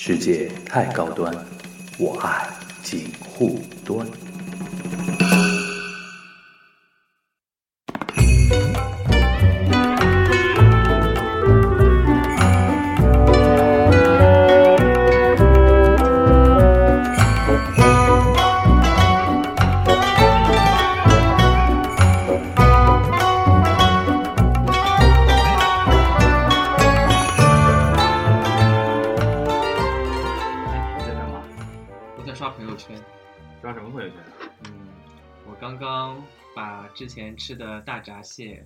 世界太高端，我爱锦护端。大闸蟹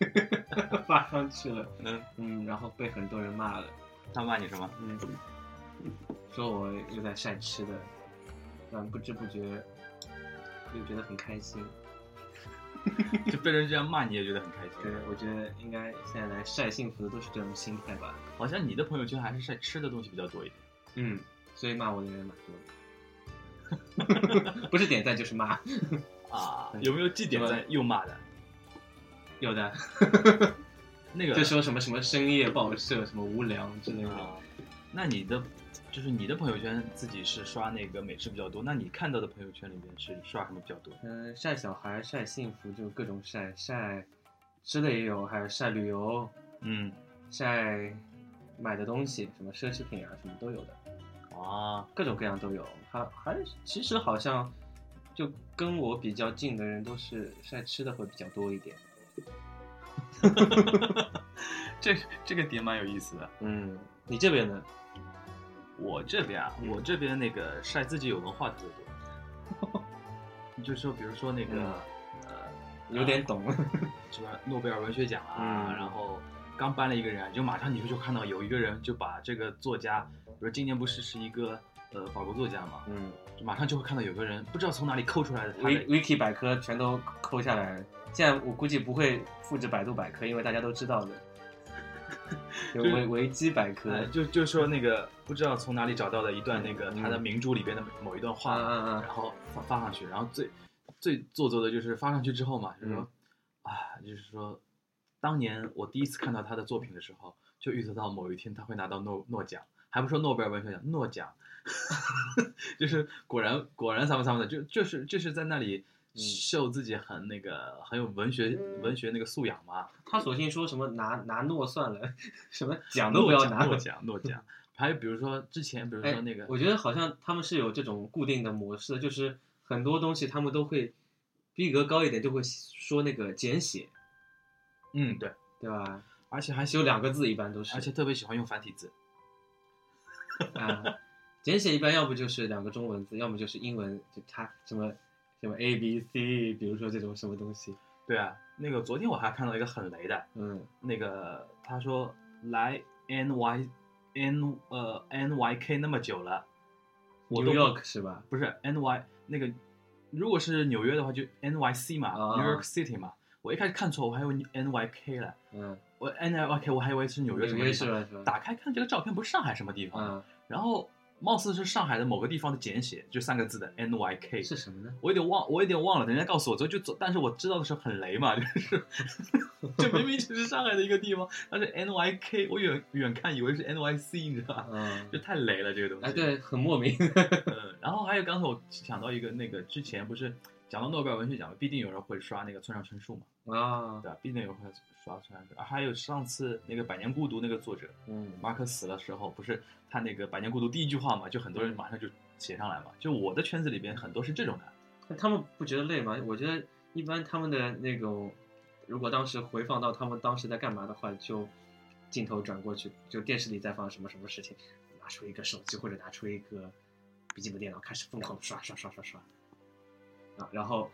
发上去了。嗯，嗯，然后被很多人骂了。他骂你什么？嗯，说我又在晒吃的，但不知不觉又觉得很开心。就被人这样骂你也觉得很开心。对，我觉得应该现在来晒幸福的都是这种心态吧。好像你的朋友圈还是晒吃的东西比较多一点。嗯，所以骂我的人蛮多的。不是点赞就是骂，啊，有没有既点赞又骂的？有的。那个。就说什么什么深夜报社，什么无聊之类的。啊，那你的就是你的朋友圈自己是刷那个美食比较多，那你看到的朋友圈里面是刷什么比较多？嗯、晒小孩、晒幸福，就各种晒，晒吃的也有，还有晒旅游、嗯，晒买的东西，什么奢侈品啊，什么都有的，啊，各种各样都有。还还其实好像就跟我比较近的人都是晒吃的会比较多一点。这这个点蛮有意思的。嗯，你这边呢？我这边啊，嗯我这边那个晒自己有文化特别多。你就说，比如说那个、嗯呃，有点懂。什么诺贝尔文学奖啊，嗯然后刚颁了一个人，就马上你就就看到有一个人就把这个作家，比如今年不是是一个呃法国作家嘛，嗯马上就会看到有个人不知道从哪里抠出来的他 Wiki 百科全都抠下来。现在我估计不会复制百度百科，因为大家都知道的。维维基百科，呃，就就说那个不知道从哪里找到的一段那个嗯他的名著里边的某一段话，嗯嗯嗯然后发发上去，然后最最做作的就是发上去之后嘛，就是说、嗯啊，就是说当年我第一次看到他的作品的时候，就预测到某一天他会拿到诺诺奖，还不说诺贝尔文学奖，诺奖，就是果然果然什么什么的，就就是就是在那里嗯秀自己很那个很有文学文学那个素养嘛，他索性说什么拿拿诺算了，什么 奖都不要拿。诺奖诺奖，还有比如说之前比如哎说那个，我觉得好像他们是有这种固定的模式，就是很多东西他们都会逼格高一点，就会说那个简写，嗯对，对吧？而且还喜就两个字一般都是，而且特别喜欢用繁体字。啊，简写一般要不就是两个中文字，要么就是英文，就它什么什么 A B C，比如说这种什么东西，对啊，那个昨天我还看到一个很雷的，嗯那个他说来 N Y N 呃 N Y K 那么久了，我，New York 是吧？不是 N Y 那个，如果是纽约的话就 N Y C 嘛、啊 n e w York City 嘛。我一开始看错，我还以为 N Y K 了，嗯，我 N Y K 我还以为是纽约什么约地方。是吧？是吧？打开看这个照片不是上海什么地方，嗯，然后貌似是上海的某个地方的简写，就三个字的 N Y K。是什么呢？我有点忘，我有点忘了，人家告诉我之后就走，但是我知道的时候很雷嘛，就是 这明明就是上海的一个地方，但是 N Y K，我远远看以为是 N Y C，你知道吧？嗯就，太雷了这个东西。哎，对，很莫名。嗯，然后还有刚才我想到一个，那个之前不是讲到诺贝尔文学奖，必定有人会刷那个村上春树嘛，啊，对吧？必定有人会刷村上春树。还有上次那个《百年孤独》那个作者嗯马克死的时候，不是他那个《百年孤独》第一句话嘛，就很多人马上就写上来嘛。就我的圈子里边很多是这种的。那他们不觉得累吗？我觉得一般他们的那种，如果当时回放到他们当时在干嘛的话，就镜头转过去，就电视里在放什么什么事情，拿出一个手机或者拿出一个笔记本电脑，开始疯狂的刷刷刷刷刷，啊，然后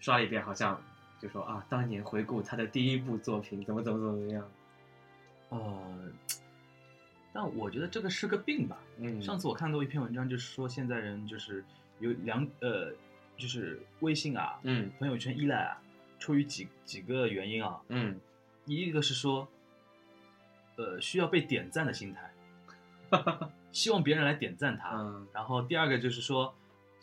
刷了一遍，好像就说啊，当年回顾他的第一部作品，怎么怎么怎么样，呃，但我觉得这个是个病吧。嗯，上次我看过一篇文章，就是说现在人就是有两呃，就是微信啊、嗯朋友圈依赖啊，出于几几个原因啊。嗯第一个是说，呃，需要被点赞的心态，希望别人来点赞他。嗯然后第二个就是说，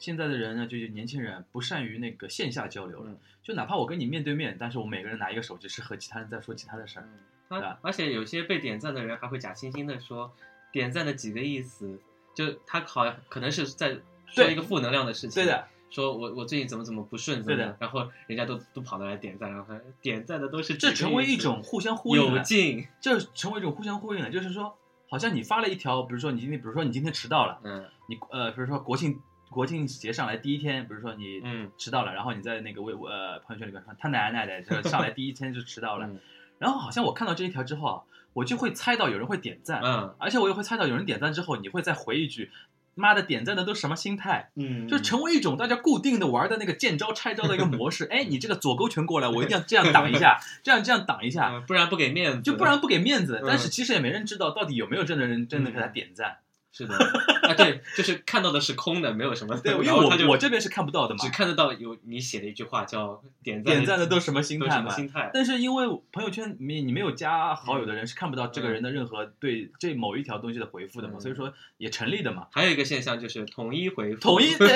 现在的人呢，就是年轻人不善于那个线下交流了。嗯就哪怕我跟你面对面，但是我每个人拿一个手机，是和其他人在说其他的事儿。他而且有些被点赞的人还会假惺惺的说，点赞的几个意思，就他好像可能是在说一个负能量的事情，对的，说我我最近怎么怎么不顺，怎么对的，然后人家都都跑到来点赞，然后他点赞的都是这成为一种互相呼应有了，劲，这成为一种互相呼应了，就是说，好像你发了一条，比如说你今天，比如说你今天迟到了，嗯你呃，比如说国庆国庆节上来第一天，比如说你嗯迟到了，然后你在那个微呃朋友圈里边说他奶奶的，就是上来第一天就迟到了，嗯然后好像我看到这一条之后啊，我就会猜到有人会点赞，嗯而且我也会猜到有人点赞之后，你会再回一句。妈的，点赞的都什么心态？嗯，就成为一种大家固定的玩的那个见招拆招的一个模式。哎，你这个左勾拳过来，我一定要这样挡一下，这样这样挡一下，嗯不然不给面子，就不然不给面子。嗯但是其实也没人知道到底有没有真的人真的给他点赞。是的，啊对，就是看到的是空的，没有什么，对，因为我我这边是看不到的嘛只。看得到有你写的一句话叫点赞点赞的都什么心都态嘛？什么心态？但是因为朋友圈你你没有加好友的人是看不到这个嗯人的任何对这某一条东西的回复的嘛，嗯所以说也成立的嘛。还有一个现象就是统一回复，统一对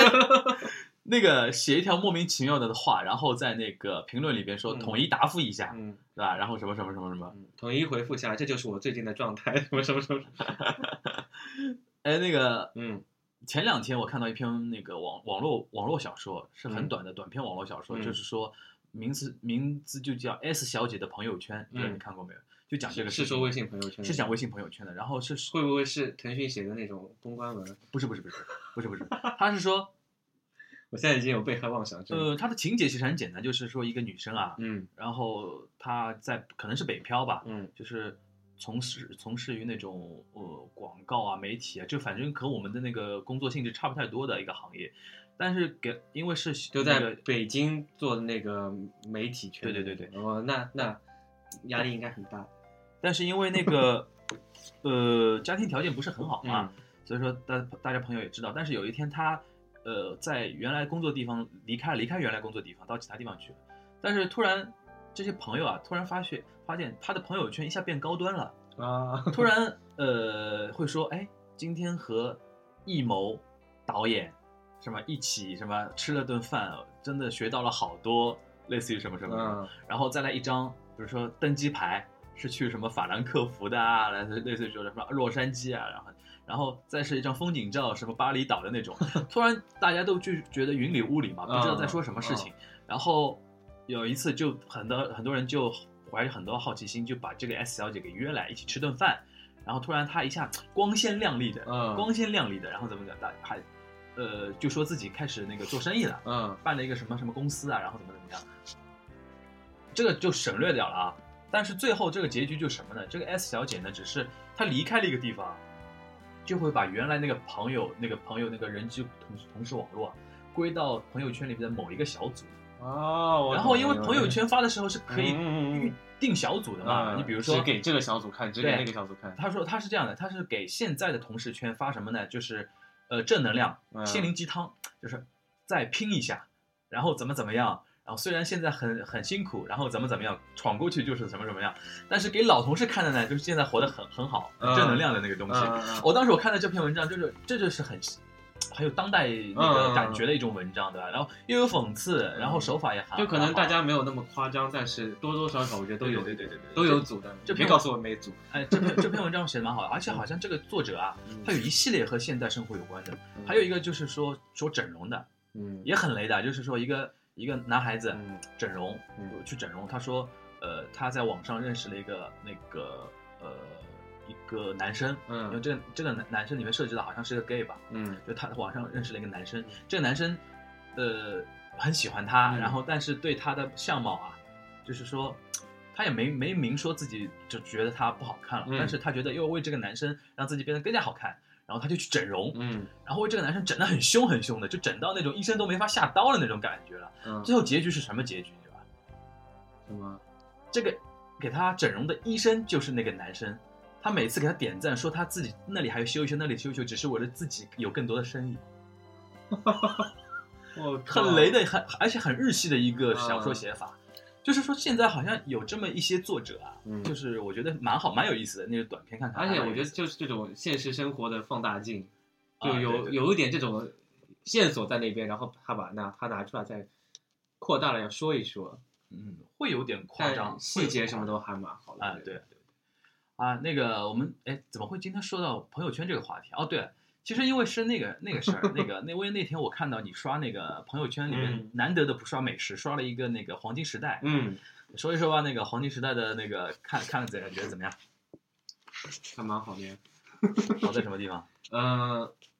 那个写一条莫名其妙的话，然后在那个评论里边说嗯统一答复一下，嗯对吧？然后什么什么什么什么，嗯，统一回复下来，这就是我最近的状态，什么什么什么，哎，那个嗯前两天我看到一篇那个网网络网络小说，是很嗯短的短篇网络小说，嗯就是说名字名字就叫 S 小姐的朋友圈，不知道你嗯看过没有？就讲这个事情是说微信朋友圈，是讲微信朋友圈的，然后是会不会是腾讯写的那种公关文？不是不是不是不是不是，他是说 我现在已经有被害妄想症。呃，他的情节其实很简单，就是说一个女生啊，嗯然后她在可能是北漂吧，嗯就是从事从事于那种呃广告啊、媒体啊，就反正和我们的那个工作性质差不太多的一个行业，但是给因为是就在北京做的那个媒体圈，对对对对，哦，那那压力应该很大。但是因为那个呃家庭条件不是很好嘛，嗯所以说大大家朋友也知道，但是有一天他呃在原来工作地方离开离开原来工作地方到其他地方去了，但是突然这些朋友啊突然发现发现他的朋友圈一下变高端了。啊，突然呃会说，哎，今天和艺谋导演什么一起什么吃了顿饭，真的学到了好多，类似于什么什么什么，嗯。然后再来一张，比如说登机牌是去什么法兰克福的啊，类似类似于说什么洛杉矶啊，然后然后再是一张风景照，什么巴厘岛的那种，突然大家都就觉得云里雾里嘛，不知道在说什么事情，然后有一次就很多很多人就怀着很多好奇心，就把这个 S 小姐给约来一起吃顿饭，然后突然她一下光鲜亮丽的，嗯光鲜亮丽的，然后怎么怎么的，还呃就说自己开始那个做生意了，嗯办了一个什么什么公司啊，然后怎么怎么样，这个就省略掉了啊。但是最后这个结局就是什么呢？这个 S 小姐呢，只是她离开了一个地方，就会把原来那个朋友、那个朋友那个人际同同事网络啊，归到朋友圈里面的某一个小组。哦，然后因为朋友圈发的时候是可以预定小组的嘛，嗯你比如说只给这个小组看，只给那个小组看，他说他是这样的，他是给现在的同事圈发什么呢？就是呃正能量、嗯心灵鸡汤，就是再拼一下，然后怎么怎么样。然后虽然现在很很辛苦，然后怎么怎么样，闯过去就是怎么怎么样，但是给老同事看的呢，就是现在活得很很好，正能量的那个东西。嗯嗯我当时我看到这篇文章，就是这就是很很有当代那嗯个感觉的一种文章，对吧？然后又有讽刺，然后手法也很就可能大家没有那么夸张，但是多多少少我觉得都有对对对对对都有组的，别告诉我没组。哎，这篇这篇文章写的蛮好的，而且好像这个作者啊，他有一系列和现代生活有关的，还有一个就是说说整容的，嗯。也很雷的，就是说一个一个男孩子嗯。整容，嗯。去整容，他说，呃，他在网上认识了一个那个个男生，嗯因为嗯这个这个男男生里面涉及的好像是个 gay 吧，嗯就他网上认识了一个男生，这个男生，呃，很喜欢他，嗯然后但是对他的相貌啊，就是说，他也没没明说自己就觉得他不好看了，嗯但是他觉得要为这个男生让自己变得更加好看，然后他就去整容，嗯然后为这个男生整的很凶很凶的，就整到那种医生都没法下刀的那种感觉了。嗯，最后结局是什么结局，对吧？什么？这个给他整容的医生就是那个男生。他每次给他点赞，说他自己那里还有修一修，那里修一修，只是为了自己有更多的生意。我靠很雷，的，很而且很日系的一个小说嗯写法。就是说，现在好像有这么一些作者啊，嗯就是我觉得蛮好，蛮有意思的那个短片看看。而且我觉得就是这种现实生活的放大镜，就有啊对对有一点这种线索在那边，然后他把那他拿出来再扩大了要说一说，嗯，会有点夸张，细节什么都还蛮好的。啊，对对。啊，那个我们哎，怎么会今天说到朋友圈这个话题？哦，对，其实因为是那个那个事儿，那个那因为那天我看到你刷那个朋友圈里面嗯难得的不刷美食，刷了一个那个黄金时代，嗯，说一说吧，那个黄金时代的那个看看了怎样，觉得怎么样？还蛮好的。好在什么地方？嗯，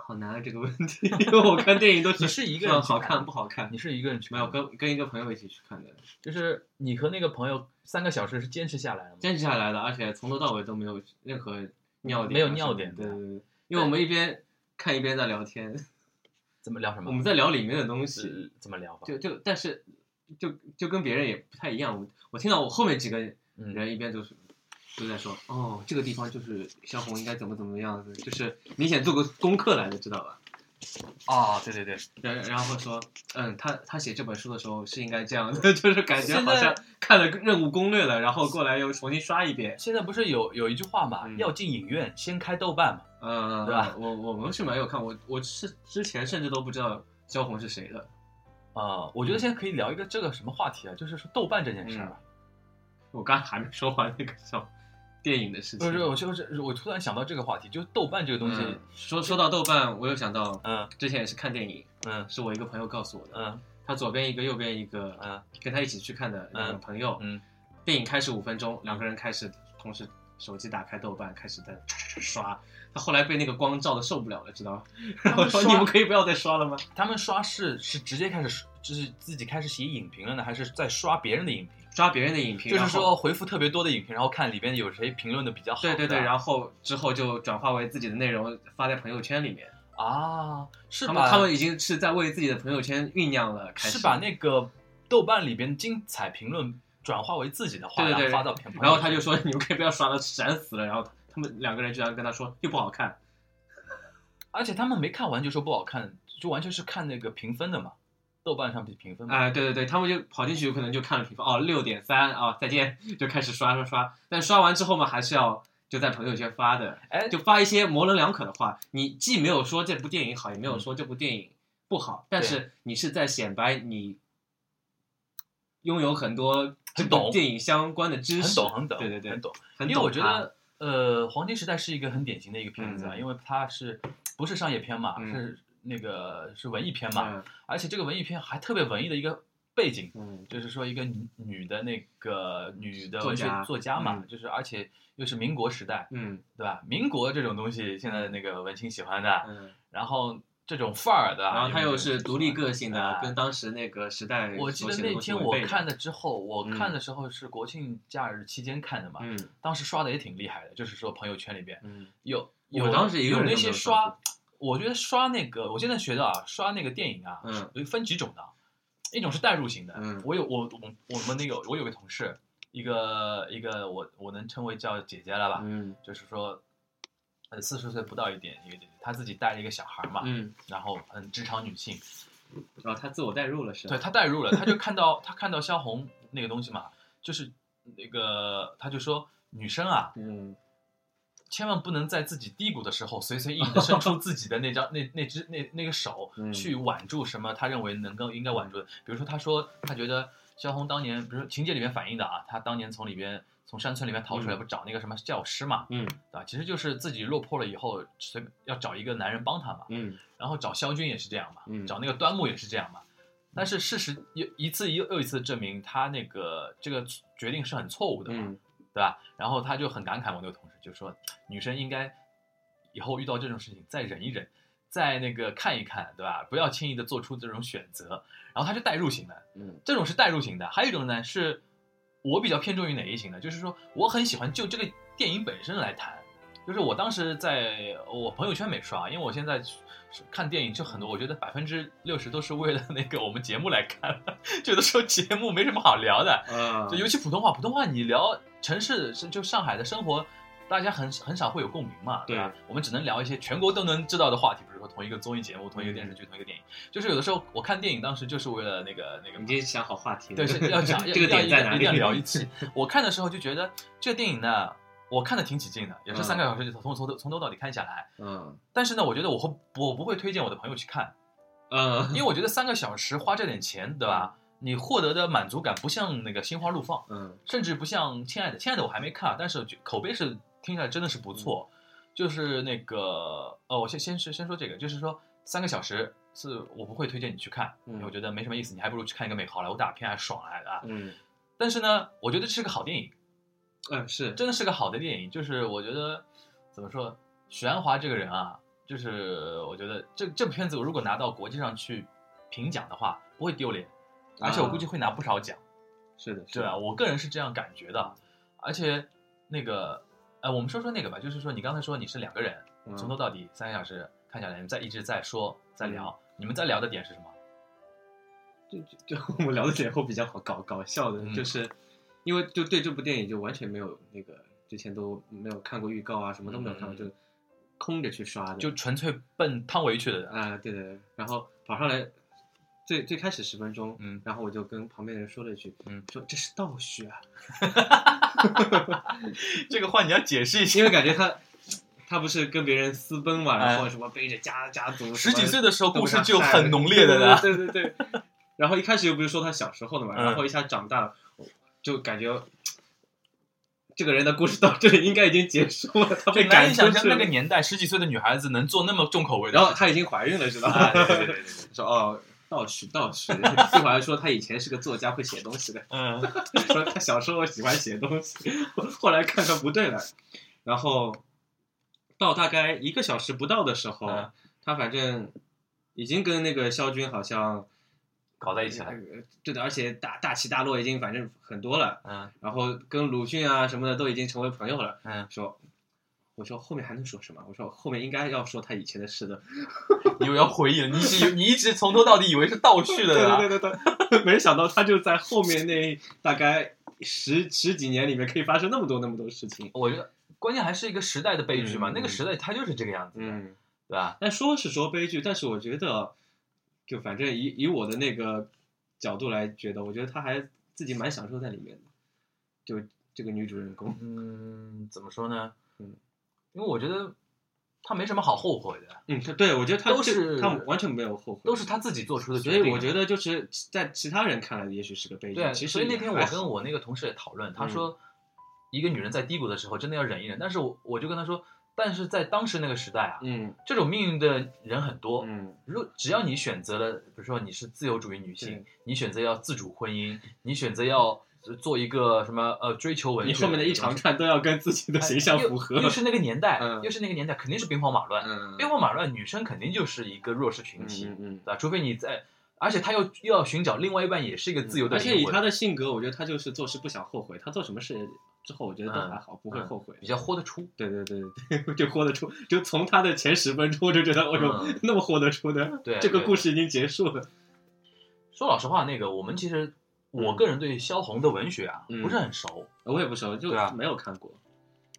好难啊这个问题，因为我看电影都你是一个人好去看看不好看你，是一个人去没有看？跟跟一个朋友一起去看的，就是你和那个朋友三个小时是坚持下来的吗？坚持下来的，而且从头到尾都没有任何尿点啊，没有尿点对对对，因为我们一边看一边在聊天，怎么聊什么？我们在聊里面的东西，是怎么聊法？就就但是就就跟别人也不太一样，我我听到我后面几个嗯，人一边就是。都在说哦，这个地方就是萧红应该怎么怎么样子，就是明显做过功课来的，知道吧？哦，对对对，然然后说，嗯，他他写这本书的时候是应该这样的，就是感觉好像看了任务攻略了，然后过来又重新刷一遍。现在不是有有一句话嘛，嗯要进影院先开豆瓣嘛。嗯，对吧我我们是没有看，我我是之前甚至都不知道萧红是谁的。啊，我觉得现在可以聊一个这个什么话题啊，就是说豆瓣这件事儿啊。我刚还没说完那个小电影的事情。不是，我就是我突然想到这个话题，就是豆瓣这个东西，嗯说说到豆瓣，我又想到嗯之前也是看电影，嗯是我一个朋友告诉我的。嗯他左边一个，右边一个，嗯跟他一起去看的两个朋友。嗯，电影开始五分钟，两个人开始同时手机打开豆瓣，开始在刷。他后来被那个光照的受不了了，知道吗？然后说你们可以不要再刷了吗？他们刷是是直接开始就是自己开始写影评了呢，还是在刷别人的影评？刷别人的影评，就是说回复特别多的影评，然后看里边有谁评论的比较好。对对对，然后之后就转化为自己的内容发在朋友圈里面。啊，是把他们他们已经是在为自己的朋友圈酝酿了，开始是把那个豆瓣里边精彩评论转化为自己的话，对对对然后发到朋友圈。然后他就说你们可以不要刷了，闪死了。然后他们两个人居然跟他说又不好看，而且他们没看完就说不好看，就完全是看那个评分的嘛，豆瓣上评分嘛。哎、对对对，他们就跑进去，有可能就看了评分，哦，六点三啊，再见，就开始刷刷刷。但刷完之后嘛，还是要就在朋友圈发的，哎，就发一些模棱两可的话。你既没有说这部电影好，也没有说这部电影不好，但是你是在显摆你拥有很多懂电影相关的知识，很懂很懂，对对对很懂。很因为我觉得，呃，《黄金时代》是一个很典型的一个片子啊，嗯因为它是不是商业片嘛，嗯是那个是文艺片嘛，嗯。而且这个文艺片还特别文艺的一个背景，嗯。就是说一个女女的那个女的文学作家嘛，嗯。就是而且又是民国时代，嗯。对吧？民国这种东西，现在那个文青喜欢的，嗯，然后这种范儿的，然后他又是独立个性的，啊跟当时那个时代我记得那天我看的之后，我嗯看的时候是国庆假日期间看的嘛，嗯。当时刷的也挺厉害的，就是说朋友圈里边嗯。有有当时有那些刷刷，我觉得刷那个，我现在学的啊，刷那个电影啊，嗯有分几种的，一种是代入型的，嗯我有我我我们那个我有个同事，一个一个我我能称为叫姐姐了吧，嗯就是说。呃，四十岁不到一点，一个姐姐，她自己带了一个小孩嘛，嗯，然后很职场女性，然后她自我代入了是吧？对她代入了，她就看到她看到萧红那个东西嘛，就是那个她就说女生啊，嗯千万不能在自己低谷的时候随随意意的伸出自己的那张那那只那那个手嗯。去挽住什么他认为能够应该挽住的，比如说他说他觉得萧红当年，比如说情节里面反映的啊，他当年从里边从山村里面逃出来，嗯。不找那个什么教师嘛，嗯。对吧？其实就是自己落魄了以后，随要找一个男人帮他嘛，嗯。然后找萧军也是这样嘛，嗯。找那个端木也是这样嘛。但是事实又一次又又一次证明他那个这个决定是很错误的嘛，嗯对吧？然后他就很感慨，我那个同事就说，女生应该以后遇到这种事情再忍一忍，再那个看一看，对吧？不要轻易的做出这种选择。然后他是代入型的，嗯这种是代入型的，还有一种呢是我比较偏重于哪一型呢？就是说我很喜欢就这个电影本身来谈，就是我当时在我朋友圈没刷，因为我现在看电影就很多，我觉得百分之六十都是为了那个我们节目来看的，有的时候节目没什么好聊的，嗯就尤其普通话，普通话你聊城市是就上海的生活。大家很很少会有共鸣嘛，对吧？我们只能聊一些全国都能知道的话题，比如说同一个综艺节目、同一个电视剧、同一个电影。就是有的时候我看电影，当时就是为了那个那个已经想好话题，对，是要讲 这个点在哪里？一定要聊一期。我看的时候就觉得这个电影呢，我看的挺起劲的，也是嗯三个小时就从从头从头到底看下来。嗯但是呢，我觉得我会我不会推荐我的朋友去看，嗯，因为我觉得三个小时花这点钱，对吧？你获得的满足感不像那个《心花怒放》，嗯甚至不像《亲爱的》。《亲爱的》我还没看，但是口碑是听起来真的是不错。就是那个呃，我先先是先说这个，就是说三个小时是我不会推荐你去看，嗯因为我觉得没什么意思，你还不如去看一个美好莱坞大片还爽来的啊。嗯但是呢，我觉得是个好电影，嗯是真的是个好的电影。就是我觉得怎么说，许鞍华这个人啊，就是我觉得这这部片子如果拿到国际上去评奖的话，不会丢脸，而且我估计会拿不少奖。是的，是对啊，的，我个人是这样感觉的。而且那个，呃，我们说说那个吧，就是说你刚才说你是两个人，嗯从头到底三个小时看下来，你们在一直在说在聊，你们在聊的点是什么？就就就我们聊的点会比较好搞搞笑的，嗯就是因为就对这部电影就完全没有那个之前都没有看过预告啊，什么都没有看过，嗯就空着去刷的，就纯粹奔汤唯去的。啊、对对对，然后跑上来，最最开始十分钟，嗯然后我就跟旁边的人说了一句，嗯说这是倒叙啊，这个话你要解释一下。因为感觉他他不是跟别人私奔嘛，哎然后什么背着家家族，十几岁的时候，故事就很浓烈的呢。对对对对。然后一开始又不是说他小时候的嘛，嗯然后一下长大了，就感觉这个人的故事到这里应该已经结束了，他被就难以想象赶出去。那个年代，十几岁的女孩子能做那么重口味的。然后她已经怀孕了，知道啊，吧？对对对对对，说哦，倒叙倒叙，这会 还说他以前是个作家，会写东西的。嗯 说他小时候喜欢写东西，后来看看不对了，然后到大概一个小时不到的时候，嗯他反正已经跟那个肖军好像搞在一起了。呃对的，而且大大起大落已经反正很多了，嗯然后跟鲁迅啊什么的都已经成为朋友了。嗯，说，我说后面还能说什么？我说后面应该要说他以前的事的。你又要回忆了，你是你一直从头到底以为是倒叙的啊对对对对对，没想到他就在后面那大概十十几年里面可以发生那么多那么多事情。我觉得关键还是一个时代的悲剧嘛，嗯那个时代它就是这个样子的，嗯，对吧？但说是说悲剧，但是我觉得，就反正以以我的那个角度来觉得，我觉得他还自己蛮享受在里面的，就这个女主人公。嗯，怎么说呢？嗯，因为我觉得他没什么好后悔的，嗯，他对我觉得他都是他完全没有后悔，都是他自己做出的决定。所以我觉得就是在其他人看来，也许是个悲剧。对啊，其实所以那天我跟我那个同事也讨论，他嗯说，一个女人在低谷的时候真的要忍一忍，但是我我就跟他说，但是在当时那个时代啊，嗯这种命运的人很多。嗯如只要你选择了，比如说你是自由主义女性，你选择要自主婚姻，你选择要做一个什么呃追求文学，你后面的一长串都要跟自己的形象符合又。又是那个年代，嗯又是那个年代，肯定是兵荒马乱。嗯兵荒马乱，女生肯定就是一个弱势群体，嗯嗯对吧？除非你在，而且她又又要寻找另外一半，也是一个自由的而。且以他的性格，我觉得他就是做事不想后悔，他做什么事之后，我觉得都嗯还好，不会后悔。比较豁得出。对对对 对，就豁得出，就从他的前十分钟我就觉得，哎呦，嗯那么豁得出的，对这个故事已经结束了。说老实话，那个我们其实我个人对萧红的文学啊、嗯不是很熟。我也不熟，就没有看过。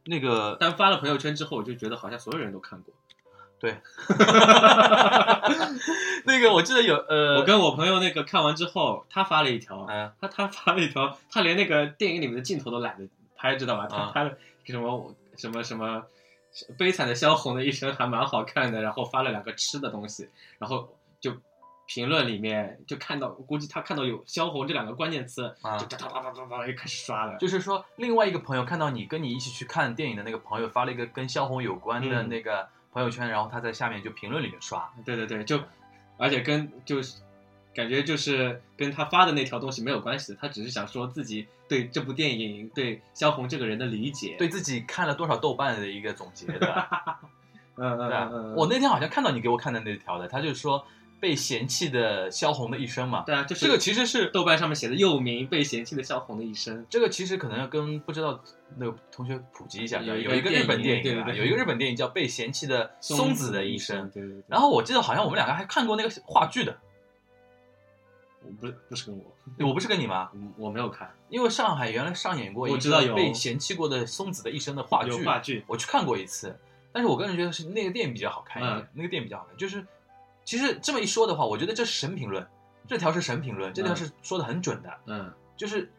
那个但发了朋友圈之后，我就觉得好像所有人都看过。对，那个我记得有呃，我跟我朋友那个看完之后，他发了一条，嗯他他发了一条，他连那个电影里面的镜头都懒得拍，知道吧？他啊拍了什么什么什么悲惨的萧红的一生还蛮好看的，然后发了两个吃的东西，然后就评论里面就看到，估计他看到有萧红这两个关键词，啊就哒哒哒哒哒哒又开始刷了。就是说，另外一个朋友看到你跟你一起去看电影的那个朋友发了一个跟萧红有关的嗯那个朋友圈，然后他在下面就评论里面刷，对对对，就而且跟就是感觉就是跟他发的那条东西没有关系的，他只是想说自己对这部电影、对萧红这个人的理解。对自己看了多少豆瓣的一个总结的。嗯，嗯对啊嗯嗯，我那天好像看到你给我看的那条的，他就说被嫌弃的萧红的一生嘛。对啊，就是这个其实是豆瓣上面写的又名被嫌弃的萧红的一生。这个其实可能要跟不知道那个同学普及一下，有一个有一个日本电影对对对有一个日本电影叫《被嫌弃的松子的一生》。对对对。然后我记得好像我们两个还看过那个话剧的，我不是不是跟我，我不是跟你吗？嗯我没有看因为上海原来上演过一我知道有个被嫌弃过的松子的一生的话剧，话剧，我去看过一次，但是我个人觉得是那个电影比较好看一点，嗯那个电影比较好看。就是其实这么一说的话，我觉得这是神评论，这条是神评论，这条是说的很准的，嗯，就是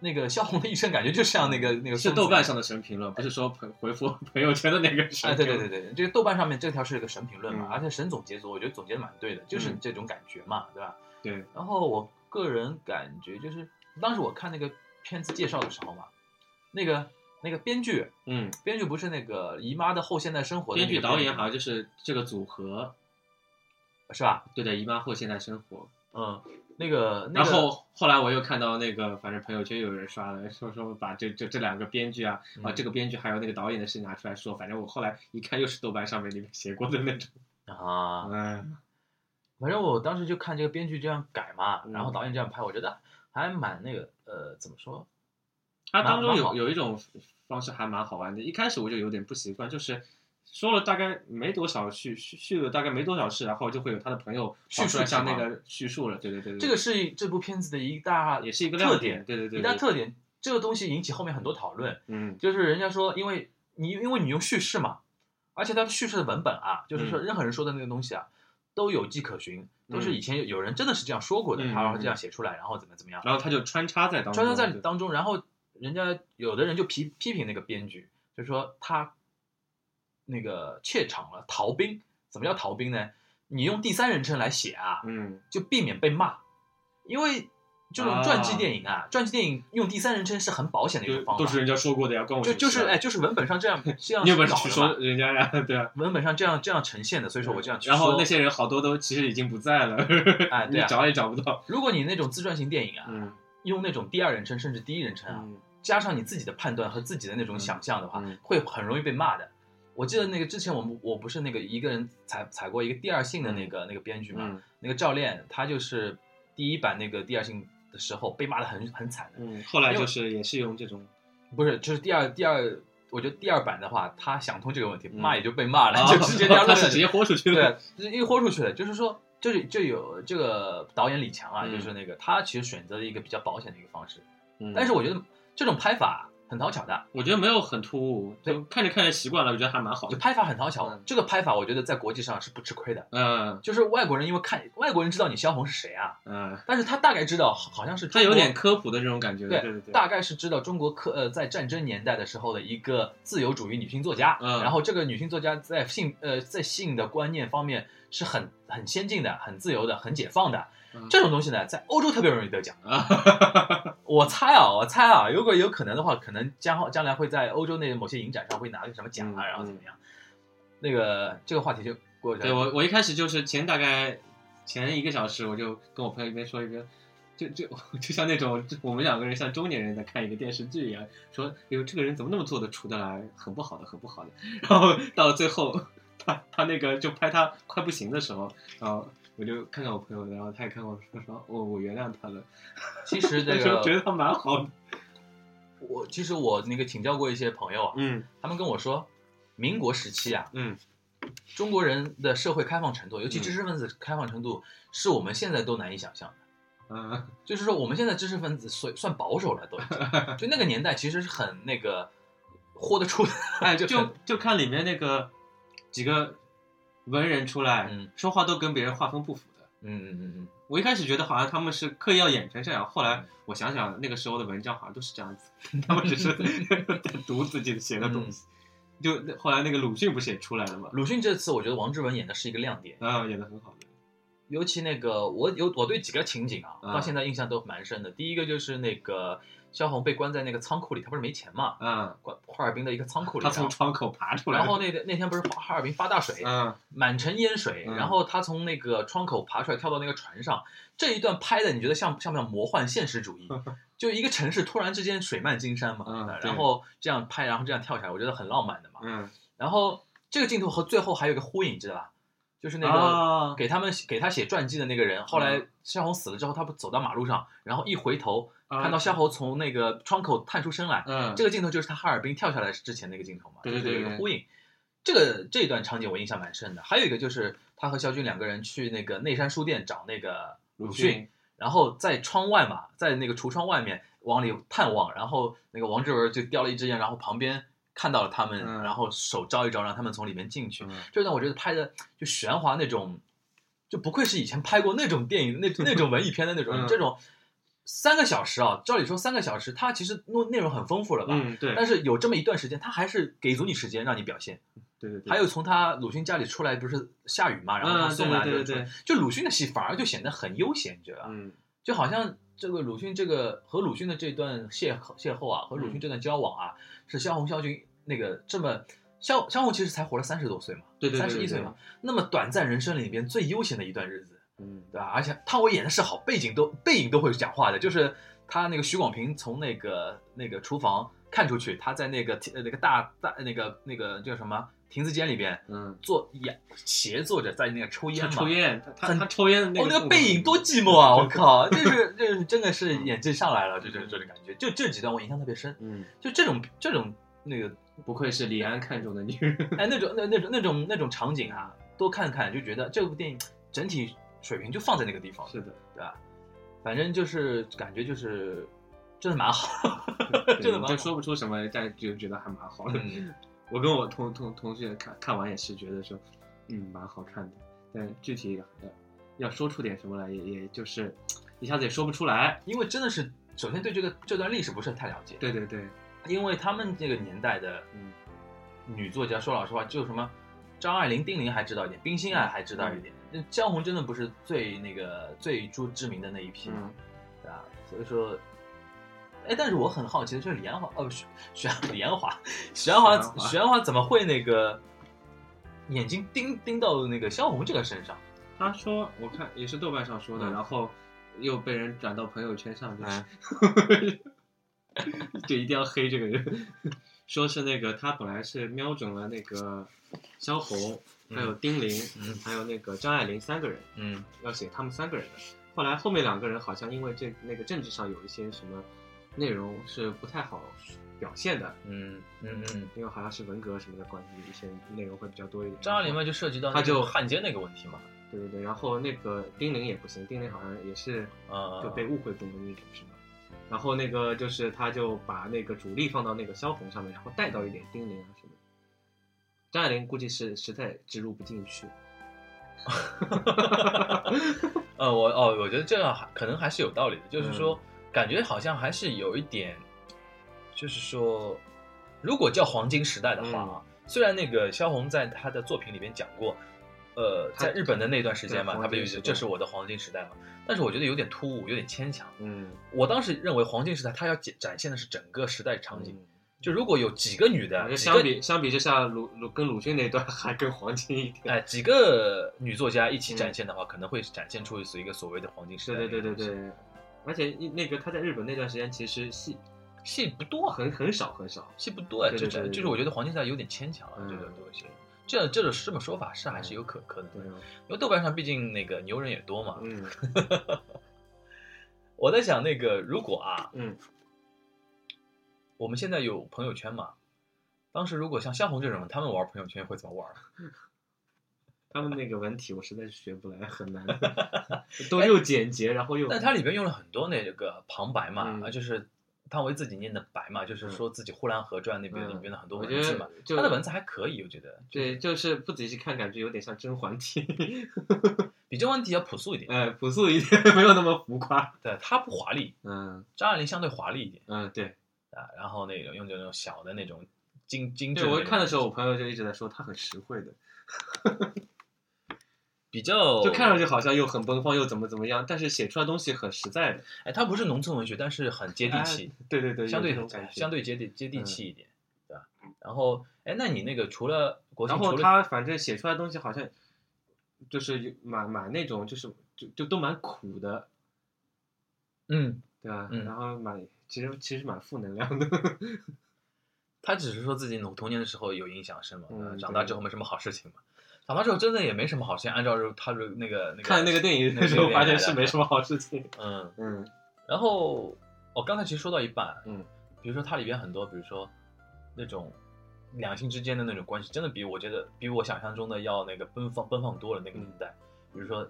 那个萧红的一生感觉就像那个那个是豆瓣上的神评论，不是说朋回复朋友圈的那个神哎。对对对对，这个豆瓣上面这条是个神评论嘛，嗯。而且神总结组我觉得总结的蛮对的，就是嗯。这种感觉嘛，对吧？对。然后我个人感觉就是，当时我看那个片子介绍的时候嘛，那个那个编剧，嗯，编剧不是那个《姨妈的后现代生活》的编剧导演好像就是这个组合，是吧？对的，姨妈后现代生活。嗯，那个那然后后来我又看到那个，反正朋友圈有人刷了，说说把这这这两个编剧啊，啊嗯这个编剧还有那个导演的事拿出来说，反正我后来一看又是豆瓣上面里面写过的那种，啊，嗯反正我当时就看这个编剧这样改嘛，嗯然后导演这样拍，我觉得还蛮那个呃，怎么说？它当中有有一种方式还蛮好玩的，一开始我就有点不习惯，就是说了大概没多少叙叙叙了大概没多少事，然后就会有他的朋友叙述体嘛像那个叙述了，对对对对，这个是这部片子的一大也是一个特亮点，对对对，一大特点。这个东西引起后面很多讨论，嗯。就是人家说，因为你因为你用叙事嘛，而且它的叙事的文本啊，就是说嗯。任何人说的那个东西啊，都有迹可循，都是嗯。以前有有人真的是这样说过的，嗯他然后嗯这样写出来，然后怎么怎么样，然后他就穿插在当中，穿插在当中，然后人家有的人就批批评那个编剧，就说他那个怯场了，逃兵。怎么叫逃兵呢？你用第三人称来写啊，嗯就避免被骂，因为这种传记电影啊，传记电影用第三人称是很保险的一就种方法，都是人家说过的呀，关我就就是哎，就是文本上这样 这样你有本事去说人家呀，对啊。文本上这样这样呈现的，所以说我这样去说。然后那些人好多都其实已经不在了，哎 对啊你找也找不到。如果你那种自传型电影啊，嗯用那种第二人称甚至第一人称啊，嗯加上你自己的判断和自己的那种想象的话，嗯会很容易被骂的。我记得那个之前我们我不是那个一个人采采过一个第二性的那个、那个编剧嘛，嗯那个教练他就是第一版那个第二性的时候被骂的很很惨的，嗯，后来就是也是用这种，不是就是第二第二，我觉得第二版的话他想通这个问题，嗯骂也就被骂了，啊就直接掉 他是直接豁出去了。对，一豁出去了，就是说。就是就有这个导演李强啊，嗯就是那个他其实选择了一个比较保险的一个方式，嗯但是我觉得这种拍法很讨巧的，我觉得没有很突兀，就看着看着习惯了，我觉得还蛮好的。就拍法很讨巧。嗯这个拍法我觉得在国际上是不吃亏的，嗯就是外国人因为看外国人知道你萧红是谁啊，嗯，但是他大概知道好好像是他有点科普的这种感觉，对对对对。大概是知道中国科呃在战争年代的时候的一个自由主义女性作家，嗯然后这个女性作家在性呃在性的观念方面是很很先进的、很自由的、很解放的。嗯这种东西呢，在欧洲特别容易得奖。啊，我猜啊，我猜啊，如果有可能的话，可能将将来会在欧洲那某些影展上会拿个什么奖啊，嗯然后怎么样？那个这个话题就过去了。对我我一开始就是前大概前一个小时，我就跟我朋友一边说一边。就就 就像那种我们两个人像中年人在看一个电视剧一样，说哎呦这个人怎么那么做的出得来，很不好的，很不好的。然后到了最后，他他那个就拍他快不行的时候，然后我就看看我朋友，然后他也看我说说，我我原谅他了，其实这个觉得他蛮好的。我其实我那个请教过一些朋友啊，嗯他们跟我说，民国时期啊，嗯中国人的社会开放程度，尤其嗯知识分子开放程度，是我们现在都难以想象的。嗯就是说，我们现在知识分子算算保守了，都已经。就那个年代其实是很那个豁得出的，就就看里面那个几个文人出来，嗯说话都跟别人画风不符的。嗯嗯嗯嗯，我一开始觉得好像他们是刻意要演成这样，后来我想想，那个时候的文章好像都是这样子，他们只是 在读自己写的东西。就后来那个鲁迅不是也出来了吗？鲁迅这次我觉得王志文演的是一个亮点，啊，演的很好的。尤其那个我有我对几个情景啊，啊到现在印象都蛮深的。第一个就是那个萧红被关在那个仓库里，他不是没钱嘛，嗯，关哈尔滨的一个仓库里，他从窗口爬出来。然后那个那天不是哈尔滨发大水，嗯满城淹水，嗯然后他从那个窗口爬出来，跳到那个船上。这一段拍的，你觉得像像不像魔幻现实主义？就一个城市突然之间水漫金山嘛，嗯然后这样拍，然后这样跳下来，我觉得很浪漫的嘛。嗯然后这个镜头和最后还有一个呼应，知道吧？就是那个啊给他们给他写传记的那个人，后来嗯萧红死了之后，他不走到马路上，然后一回头啊看到萧侯从那个窗口探出身来，嗯，这个镜头就是他哈尔滨跳下来之前那个镜头嘛，对对对一个呼应。这个这段场景我印象蛮深的。还有一个就是他和肖军两个人去那个内山书店找那个鲁迅，然后在窗外嘛，在那个橱窗外面往里探望，然后那个王志文就叼了一支烟，然后旁边看到了他们，嗯然后手招一招，让他们从里面进去。嗯这段我觉得拍的就玄华那种，就不愧是以前拍过那种电影、那那种文艺片的那种、嗯这种三个小时啊，照理说三个小时，它其实内内容很丰富了吧？嗯，对，但是有这么一段时间，他还是给足你时间让你表现。对对对，还有从他鲁迅家里出来，不是下雨嘛，然后他嗯送来的对对对对，就鲁迅的戏反而就显得很悠闲，你觉得吧？嗯就好像这个鲁迅这个和鲁迅的这段邂邂逅啊，和鲁迅这段交往啊，是萧红萧军那个这么萧萧红其实才活了三十多岁嘛，对对对对三十一岁嘛，那么短暂人生里边最悠闲的一段日子，嗯对吧？而且汤唯演的是好，背景都背影都会讲话的，就是他那个徐广平从那个那个厨房看出去，他在那个呃那个大大那个那个叫什么亭子间里边嗯，坐仰斜坐着在那个抽烟他嘛，抽烟，他他他抽烟的那哦，个那个背影多寂寞啊！我靠，就是就是真的是演技上来了，就这这种感觉。就这几段我印象特别深，嗯，就这种这种那个不愧是李安看中的女人。哎那种那那种那种那种场景啊，多看看就觉得这部电影整体水平就放在那个地方，是的，对吧？反正就是感觉就是真的蛮好，真对的蛮好。就说不出什么，但就觉得还蛮好的。嗯，我跟我同同同学看看完也是觉得说，嗯，蛮好看的。但具体呃要说出点什么来，也也就是一下子也说不出来。因为真的是首先对这个这段历史不是太了解，对对对，因为他们这个年代的嗯女作家，说老实话，就什么张爱玲、丁玲还知道一点，冰心啊还知道一点。那江红真的不是最那个最出知名的那一批嘛，嗯对吧？所以说，哎，但是我很好奇的就是李安华，哦，许许李安华，许鞍华许鞍，华许鞍华怎么会那个眼睛盯盯到那个萧红这个身上？他说我看也是豆瓣上说的，嗯然后又被人转到朋友圈上，就是、哎 就一定要黑这个人，说是那个他本来是瞄准了那个萧红，还有丁玲，嗯还有那个张爱玲三个人，嗯要写他们三个人的。后来后面两个人好像因为这那个政治上有一些什么内容是不太好表现的，嗯嗯嗯，因为好像是文革什么的关系，一些内容会比较多一点。张爱玲嘛就涉及到他就汉奸那个问题嘛，对对对，然后那个丁玲也不行，丁玲好像也是呃，就被误会过的那种，是吧？然后那个就是他就把那个主力放到那个萧红上面，然后带到一点丁玲啊什么的。张爱玲估计是实在植入不进去，呃，我哦，我觉得这样还可能还是有道理的，就是说，嗯。感觉好像还是有一点，就是说，如果叫黄金时代的话啊，虽然那个萧红在她的作品里面讲过，呃，在日本的那段时间嘛，他不就这是我的黄金时代嘛？但是我觉得有点突兀，有点牵强。嗯，我当时认为黄金时代，他要展展现的是整个时代场景，嗯就如果有几个女的，相比相比之下，鲁鲁跟鲁迅那段还更黄金一点。哎几个女作家一起嗯展现的话，可能会展现出一个所谓的黄金时代。对对对对，对，而且一那个他在日本那段时间其实戏戏不多，很很少很少。戏不多，对对对对这这就是我觉得黄金时代有点牵强了，嗯这个东西。这这种这么说法是还是有可可能的，因为豆瓣上毕竟那个牛人也多嘛。嗯 我在想那个如果啊，嗯我们现在有朋友圈嘛，当时如果像萧红这种人，他们玩朋友圈会怎么玩？他们那个文体我实在是学不来，很难，都又简洁，然后又但它里边用了很多那个旁白嘛，嗯啊，就是汤唯自己念的白嘛，就是说自己《呼兰河传》那边嗯里面的很多文字嘛他的文字还可以，我觉得对，就是不仔细看，感觉有点像甄嬛体，比甄嬛体要朴素一点，哎，朴素一点，没有那么浮夸。对，它不华丽，嗯张爱玲相对华丽一点。嗯，对，啊，然后那个用这种小的那种精精致对我看的时候，我朋友就一直在说他很实惠的，比较就看上去好像又很奔放，又怎么怎么样，但是写出来东西很实在的，哎，它不是农村文学，但是很接地气，哎对对对，相对。相对接地接地嗯气一点，对吧？然后哎，那你那个除了国庆，然后他反正写出来东西好像就是蛮蛮那种，就是就就都蛮苦的，嗯，对吧？嗯然后蛮其实其实蛮负能量的，他只是说自己童童年的时候有影响深嘛，嗯呃长大之后没什么好事情嘛。长大之后真的也没什么好事情，按照他的那个那个看那个电影的时候发现是没什么好事情。嗯，嗯然后我刚才其实说到一半，嗯，比如说它里边很多，比如说那种两性之间的那种关系，真的比我觉得比我想象中的要那个奔放奔放多了。那个年代，比如说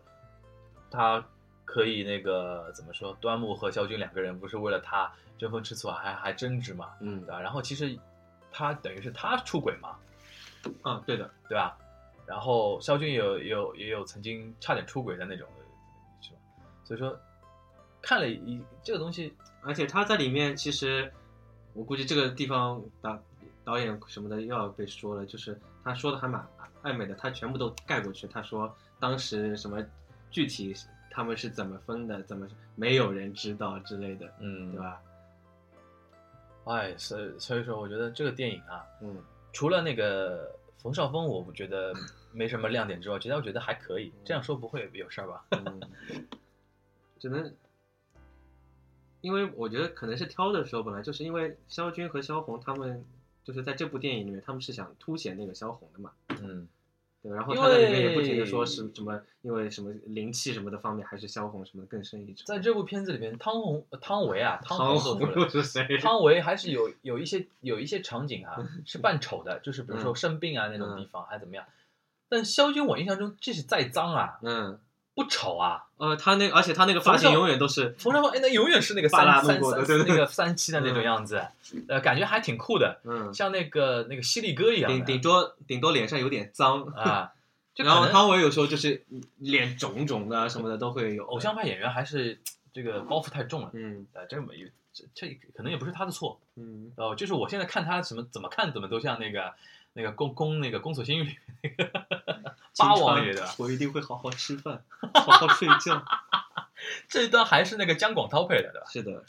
他可以那个怎么说，端木和萧军两个人不是为了他争风吃醋还还争执嘛，嗯对吧？然后其实他等于是他出轨嘛，嗯，对的，对吧？然后肖军也有也有也有曾经差点出轨的那种，是吧？所以说看了一这个东西，而且他在里面其实，我估计这个地方导导演什么的又要被说了，就是他说的还蛮暧昧的，他全部都盖过去。他说当时什么具体他他们是怎么分的，怎么没有人知道之类的，嗯，对？吧？哎，所以所以说，我觉得这个电影啊，嗯除了那个冯绍峰，我不觉得 没什么亮点之外，其他我觉得还可以。这样说不会有事儿吧？嗯，只能，因为我觉得可能是挑的时候，本来就是因为肖军和萧红他们就是在这部电影里面，他们是想凸显那个萧红的嘛，嗯，对，然后他在里面也不为停的说是什么，因为什么灵气什么的方面，还是萧红什么的更深一筹。在这部片子里面，汤红、呃汤唯啊，汤汤红是谁？汤唯还是有有一些有一些场景啊是扮丑的，就是比如说嗯生病啊那种地方，还怎么样。但肖军，我印象中即使再脏啊，嗯，不丑啊。呃，他那而且他那个发型永远都是冯绍峰，哎，那永远是那个三三三那个三七的那种嗯样子，呃，感觉还挺酷的，嗯，像那个那个犀利哥一样顶顶多顶多脸上有点脏，啊。就 然后汤唯有时候就是脸肿肿的啊什么的都会有。偶像派演员还是这个包袱太重了，嗯呃，这没这这可能也不是他的错，嗯，哦，就是我现在看他什么怎么看怎么都像那个那个宫宫那个宫锁心玉里面那个 八王爷的，我一定会好好吃饭，好好睡觉。这一段还是那个姜广涛配的，对吧？是的，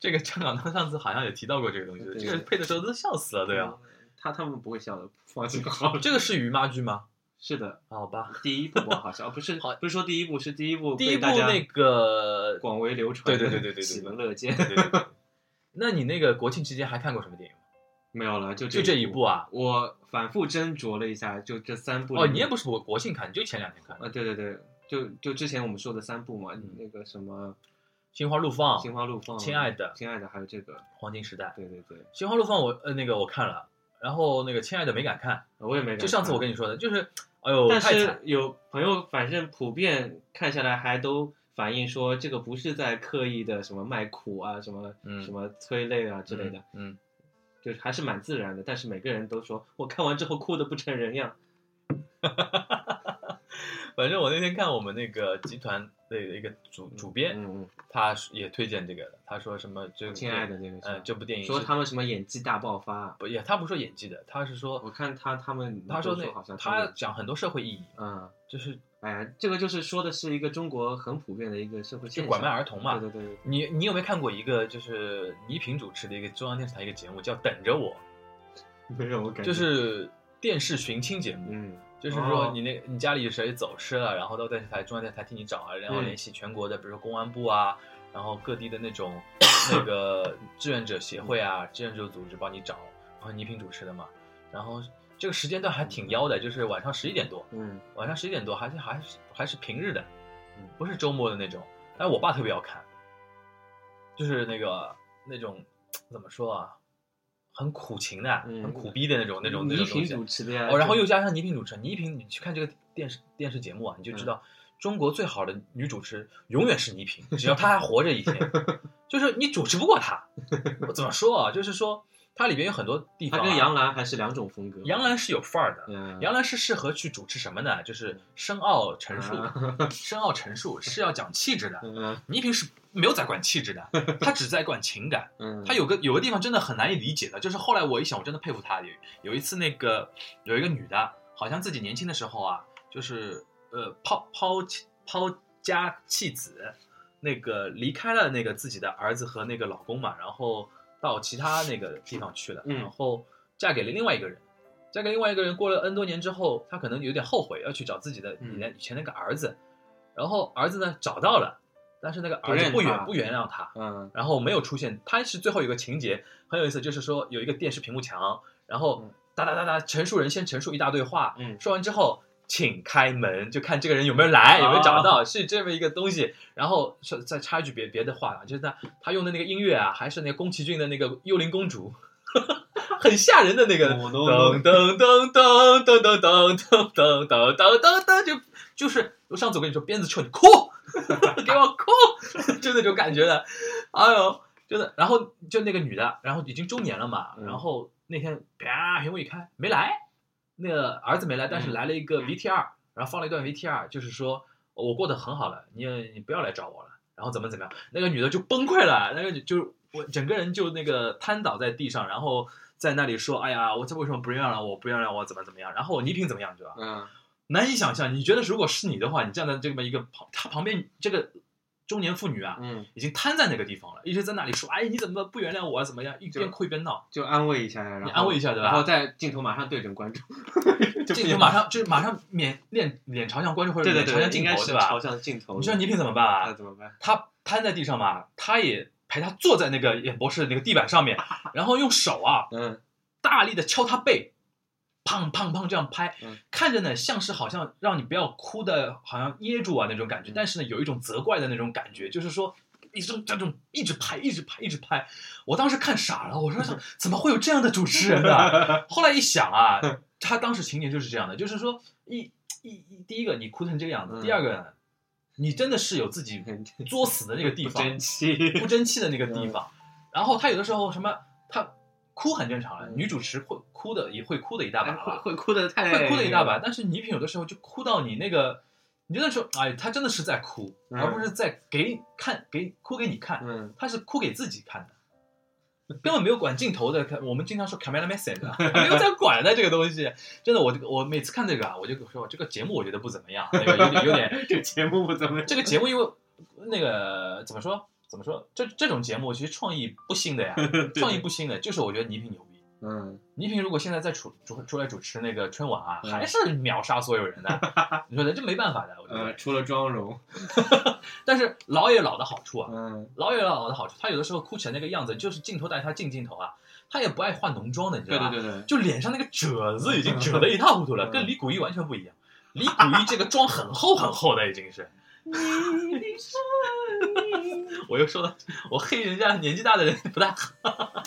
这个姜广涛上次好像也提到过这个东西，这个配的时候都笑死了，对啊。嗯，他他们不会笑的，放心好了。这个是于妈剧吗？是的，好吧，第一部吧好像不是好不是说第一部是第一部第一部那个广为流传，对对对对对对喜闻乐见。那你那个国庆期间还看过什么电影吗？没有了，就就这一部啊？我反复斟酌了一下，就这三部哦，你也不是国国庆看，你就前两天看的。啊，对对对，就就之前我们说的三部嘛，嗯那个什么心花怒放《心花怒放》、亲爱的亲爱的，还有这个，黄金时代，对对对，心花怒放我呃那个我看了，然后那个亲爱的没敢看，我也没敢。就上次我跟你说的，就是哎呦但是有朋友反正普遍看下来还都反映说，这个不是在刻意的什么卖苦啊，什么、嗯什么催泪啊之类的，嗯，就是还是蛮自然的。但是每个人都说我看完之后哭的不成人样。反正我那天看我们那个集团的一个主主编，嗯嗯他也推荐这个的，他说什么这个嗯，亲爱的这个是吧呃这部电影说他们什么演技大爆发，不也他不说演技的，他是说我看他他们他说那好像他讲很多社会意义，嗯。就是哎呀，这个就是说的是一个中国很普遍的一个社会现象，就拐卖儿童嘛。对对对对，你你有没有看过一个就是倪萍主持的一个中央电视台一个节目叫《等着我 没有我感》，觉就是电视寻亲节目，嗯，就是说哦你那你家里谁走失了，然后到电视台中央电视台替你找啊，然后嗯联系全国的，比如说公安部啊，然后各地的那种 那个志愿者协会啊、志愿者组织帮你找，然后倪萍主持的嘛，然后这个时间段还挺妖的，就是晚上十一点多，嗯晚上十一点多，还是还是还是平日的嗯，不是周末的那种。但我爸特别要看，就是那个那种怎么说啊，很苦情的、嗯很苦逼的那种那种那种东西。主持的呀，哦，然后又加上倪萍主持，倪萍你去看这个电视电视节目啊，你就知嗯道、中国最好的女主持永远是倪萍，只要她还活着一天，就是你主持不过她。我怎么说啊？就是说它里边有很多地方、啊，他跟杨澜还是两种风格，杨澜是有范儿的，嗯，杨澜是适合去主持什么呢？就是深奥陈述，啊 深奥陈述是要讲气质的。嗯倪萍是没有在管气质的，她只在管情感。嗯，她有个有个地方真的很难以理解的，就是后来我一想，我真的佩服她。有有一次那个有一个女的，好像自己年轻的时候啊，就是呃抛抛弃抛家弃子，那个离开了那个自己的儿子和那个老公嘛，然后到其他那个地方去了，嗯然后嫁给了另外一个人。嫁给另外一个人，过了 N 多年之后，她可能有点后悔，要去找自己的以嗯前以前那个儿子，然后儿子呢找到了，但是那个儿子不原不原谅他，嗯然后没有出现。他是最后有个情节很有意思，就是说有一个电视屏幕墙，然后嗯哒哒哒哒，陈述人先陈述一大堆话，嗯说完之后。请开门，就看这个人有没有来，有没有找到，是这么一个东西。然后说再插一句别别的话啊，就是他他用的那个音乐啊，还是那个宫崎骏的那个《幽灵公主》，很吓人的那个哦噔噔噔噔噔噔噔噔噔噔噔噔噔，就就是我上次我跟你说鞭子抽你哭，给我哭，就那种感觉的，哎呦，真的。然后就那个女的，然后已经中年了嘛，嗯然后那天啪屏幕一开没来，那个儿子没来，但是嗯来了一个 VTR，然后放了一段 VTR，就是说我过得很好了，你你不要来找我了，然后怎么怎么样，那个女的就崩溃了，那个女就我整个人就那个瘫倒在地上，然后在那里说，哎呀，我这为什么不原谅我，不原谅我，怎么怎么样，然后倪萍怎么样，对吧？嗯难以想象。你觉得如果是你的话，你站在这么一个旁，他旁边这个中年妇女啊，嗯，已经瘫在那个地方了，一直在那里说：“哎，你怎么不原谅我啊？怎么样？”一边哭一边闹。就安慰一下呀，然后你安慰一下对吧然后在镜头马上对准观众，就镜头马上就是马上脸脸脸朝向观众或者朝向镜头，对吧朝？向镜头。你知道倪萍怎么办啊？那怎么办？她瘫在地上嘛，她也陪她坐在那个演播室的那个地板上面，然后用手啊嗯大力的敲她背，砰砰砰这样拍，嗯看着呢像是好像让你不要哭的，好像噎住啊那种感觉，嗯但是呢有一种责怪的那种感觉，就是说。一种这种一直拍，一直拍，一直拍，我当时看傻了，我说怎么会有这样的主持人呢？后来一想啊，他当时情景就是这样的，就是说一一一第一个你哭成这个样子，嗯第二个，你真的是有自己 作死的那个地不方，争气，不争气的那个地方。然后他有的时候什么，他哭很正常女主持会哭的也会哭的一大把哎会了，会哭的太会哭的一大把。但是倪萍有的时候就哭到你那个，你就那时候，哎，她真的是在哭，嗯而不是在给看给哭给你看，嗯，她是哭给自己看的。根本没有管镜头的，看我们经常说 camera message，没有在管的这个东西。真的，我这个我每次看这个啊，我就说这个节目我觉得不怎么样，那个有点有点 这个节目不怎么，这个节目因为那个怎么说怎么说，这这种节目其实创意不新的呀，创意不新的，就是我觉得倪萍牛逼。嗯，倪萍如果现在再出出出来主持那个春晚啊，嗯还是秒杀所有人的。你说的这没办法的，我觉呃，得。除了妆容，但是老也有老的好处啊，嗯老也有老的好处。他有的时候哭起来那个样子，就是镜头带他进镜头啊，他也不爱化浓妆的，你知道吧？对对对对，就脸上那个褶子已经褶得一塌糊涂了，嗯跟李谷一完全不一样。李谷一这个妆很厚很厚的已经是。我又说到我黑人家年纪大的人不大好，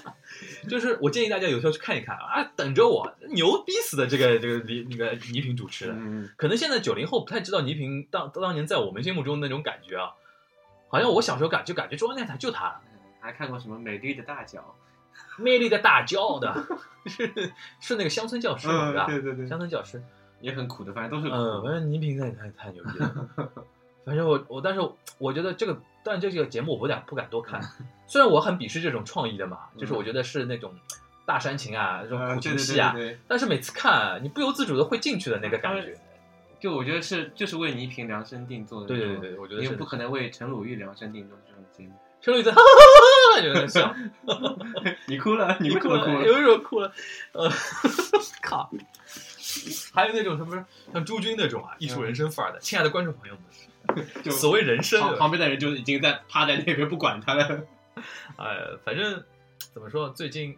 就是我建议大家有时候去看一看啊，等着我牛逼死的这个这个李那个倪萍主持可能现在九零后不太知道倪萍当当年在我们心目中那种感觉啊，好像我小时候感就感觉中央电视台就她了，还看过什么《美丽的大脚魅力的大脚的，是是那个乡村教师》？嘛，对吧？对对对乡，村教师，也很苦的，反正都是嗯，反。正倪萍太太太牛逼了。反正我我，但是我觉得这个，但这个节目我不敢不敢多看。虽然我很鄙视这种创意的嘛，就是我觉得是那种大煽情啊，这种苦情戏啊，对但是每次看啊，你不由自主的会进去的那个感觉。就我觉得是就是为倪萍量身定做的。对对对，对，我觉得你又不可能为陈鲁豫量身定做这种节目。陈鲁豫在哈哈哈哈哈，有点笑，你哭了，你为什么哭了？有一种哭了，呃，靠。还有那种什么像朱军那种啊，艺术人生范儿的，亲爱的观众朋友们，就所谓人生，旁 旁边的人就已经在趴在那边不管他了。呃，反正怎么说，最近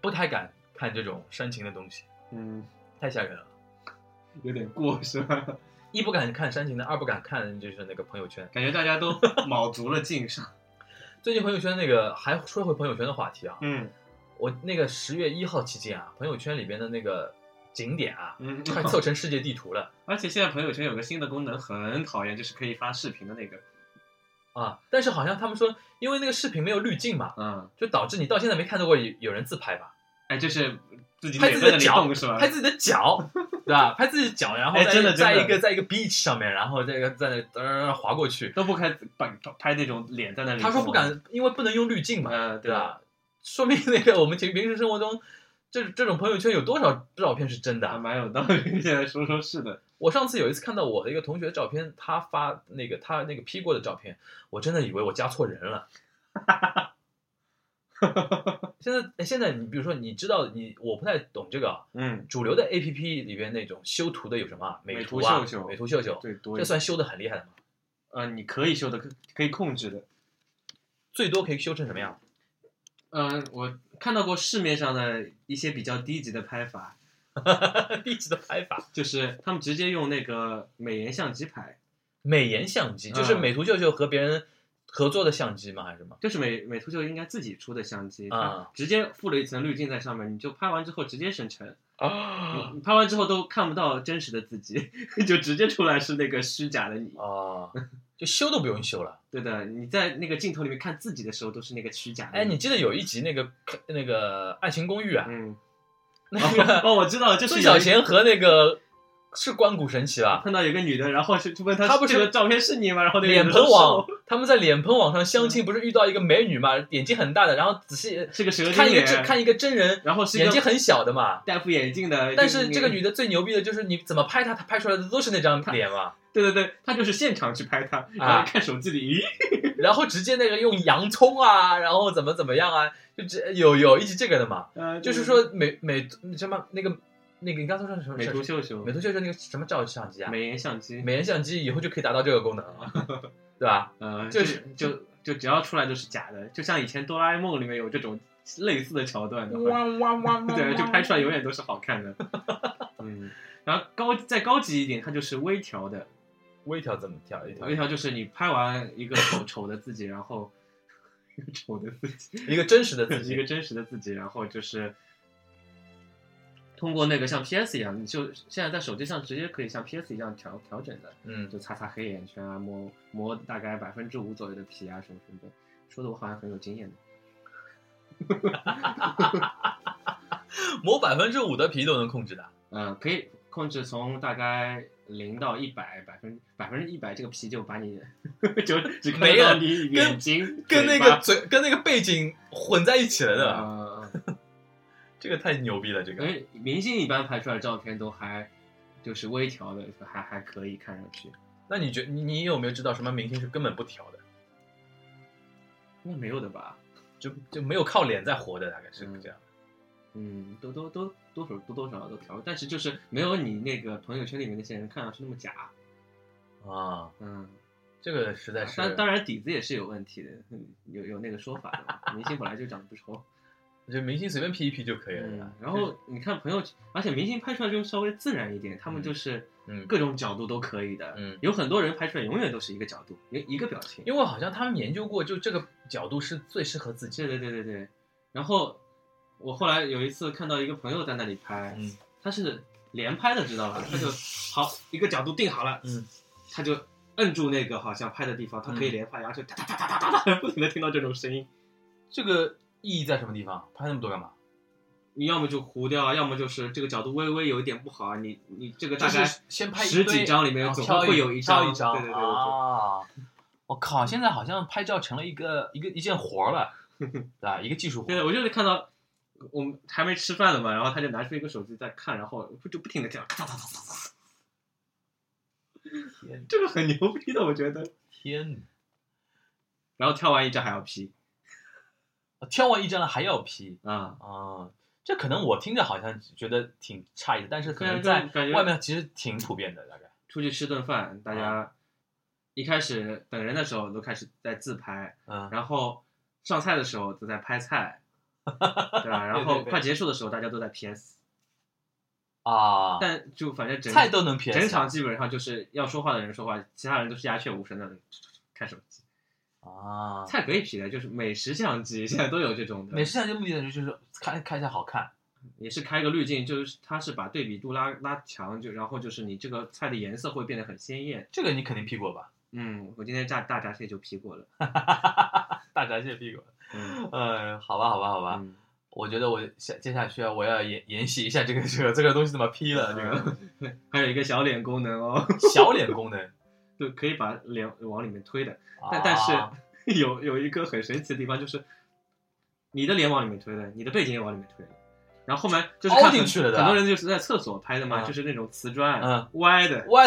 不太敢看这种煽情的东西，嗯，太吓人了。有点过是吧？一不敢看煽情的，二不敢看就是那个朋友圈。感觉大家都卯足了劲上。最近朋友圈那个还说回朋友圈的话题啊，嗯我那个十月一号期间啊，朋友圈里边的那个景点啊，嗯，快凑成世界地图了 而且现在朋友圈有个新的功能，很讨厌，就是可以发视频的那个。啊！但是好像他们说，因为那个视频没有滤镜嘛，嗯，就导致你到现在没看到过有有人自拍吧？哎，就是自己拍自己的脚是吧？拍自己的脚，对吧？拍自己的脚，然后在在一个在一个 beach 上面，然后这个在那呃滑过去。都不开拍拍那种脸在那里。他说不。敢，因为不能用滤镜嘛，嗯，对吧？说明那个我们平平时生活中，这这种朋友圈有多少照片是真的还啊？蛮有道理。现 在说说是的，我上次有一次看到我的一个同学的照片，他发那个他那个 P 过的照片，我真的以为我加错人了。现在哎现在你比如说你知道你我不太懂这个啊，嗯，主流的 A P P 里边那种修图的有什么啊？美美图秀秀美图秀秀，对，多这算修的很厉害的吗？呃，你可以修的，可可以控制的。最多可以修成什么样？嗯，我看到过市面上的一些比较低级的拍法，低级的拍法，就是他们直接用那个美颜相机拍，美颜相机就是嗯。美图秀秀和别人合作的相机吗？还是什么？就是美美图秀应该自己出的相机，它啊直接附了一层滤镜在上面，你就拍完之后直接生成，啊。你拍完之后都看不到真实的自己，就直接出来是那个虚假的你。哦，就修都不用修了。对的，你在那个镜头里面看自己的时候都是那个虚假的。哎，你记得有一集那个那个《爱情公寓》啊，嗯，那个哦，我知道，就是孙小贤和那个是关谷神奇吧？碰到有个女的，然后是就问她她不是这个照片是你吗？然后那个脸盆网他们在脸盆网上相亲，不是遇到一个美女嘛，眼睛很大的，然后仔细是个蛇精看一个真，看一个真人，然后是眼睛很小的嘛。戴副眼镜的，但是这个女的最牛逼的就是你怎么拍她，她拍出来的都是那张脸嘛。对对对，他就是现场去拍他，啊然后看手机里，咦，然后直接那个用洋葱啊，然后怎么怎么样啊，就这有有一集这个的嘛，呃，就是说美美什么那个那个你刚才说什么？美图秀秀美、图秀秀那个什么照相机啊？美颜相机，美颜相机以后就可以达到这个功能了，对吧？呃，就就是就就只要出来都是假的，就像以前哆啦 A 梦里面有这种类似的桥段的话，哇哇 对，就拍出来永远都是好看的。嗯，然后高再高级一点，它就是微调的，微调怎么调？一调微调就是你拍完一个丑 丑的自己，然后一 个丑的自己，一个真实的自己 一个，真实的自己，然后就是通过那个像 PS 一样，你就现在在手机上直接可以像 PS 一样调调整的，嗯，就擦擦黑眼圈啊，磨磨大概百分之五左右的皮啊，什么什么的。说的我好像很有经验的。磨百分之五的皮都能控制的，嗯，可以控制从大概零到一百，百分百分之一百这个皮就把你 就只看到你眼睛跟那个嘴跟那个背景混在一起了的，呃 这个太牛逼了，这个。哎明星一般拍出来的照片都还就是微调的，还还可以看上去。那你觉你你有没有知道什么明星是根本不调的，应该没有的吧？就就没有靠脸在活的，大概是嗯这样。嗯，都都都多少多多少少都调，但是就是没有你那个朋友圈里面那些人看上去那么假。啊，嗯，这个实在是，当当然底子也是有问题的，嗯有有那个说法的。明星本来就长得不丑。就明星随便 P 一 P 就可以了嗯。，然后你看朋友圈，而且明星拍出来就稍微自然一点，他们就是嗯各种角度都可以的。嗯有很多人拍出来永远都是一个角度，一一个表情。因为好像他们研究过，就这个角度是最适合自己对。对对对对。然后我后来有一次看到一个朋友在那里拍，嗯他是连拍的，知道吧？他就 好一个角度定好了，嗯，他就摁住那个好像拍的地方，他可以嗯连拍，然后就哒哒哒哒哒哒哒，不停的听到这种声音。这个意义在什么地方？拍那么多干嘛？你要么就糊掉啊，要么就是这个角度微微有一点不好啊。你你这个大概先拍十几张里面总会有一张一张对对对对对啊！我靠，现在好像拍照成了一个一个一件活儿了，对吧？一个技术活对，我就是看到我们还没吃饭呢嘛，然后他就拿出一个手机在看，然后就不停的跳，咔嚓咔嚓嚓嚓，天这个很牛逼的，我觉得。天哪！然后跳完一张还要 P 跳完一张了还要 P 啊，啊？这可能我听着好像觉得挺诧异的，但是可能在外面其实挺普遍的，大概。出去吃顿饭，大啊家一开始等人的时候都开始在自拍，嗯，然后上菜的时候都在拍菜，对吧？然后快结束的时候大家都在 PS，啊，但就反正整菜都能 PS，整场基本上就是要说话的人说话，其他人都是鸦雀无声的看手机。啊，菜可以 P 的，就是美食相机现在都有这种的，美食相机目的呢就是看看一下好看，也是开个滤镜，就是它是把对比度拉拉强，就然后就是你这个菜的颜色会变得很鲜艳。这个你肯定 P 过吧？嗯，我今天炸大闸蟹就 P 过了。大闸蟹屁股。嗯嗯，好吧，好吧，好吧。嗯，我觉得我下接下去啊，我要研研习一下这个这个这个东西怎么 P 了，这个嗯 还有一个小脸功能哦，小脸功能。就可以把脸往里面推的。啊但但是有有一个很神奇的地方，就是你的脸往里面推的，你的背景也往里面推的。然后后面就是很进去了的很多人就是在厕所拍的嘛，嗯就是那种瓷砖，嗯歪的，我，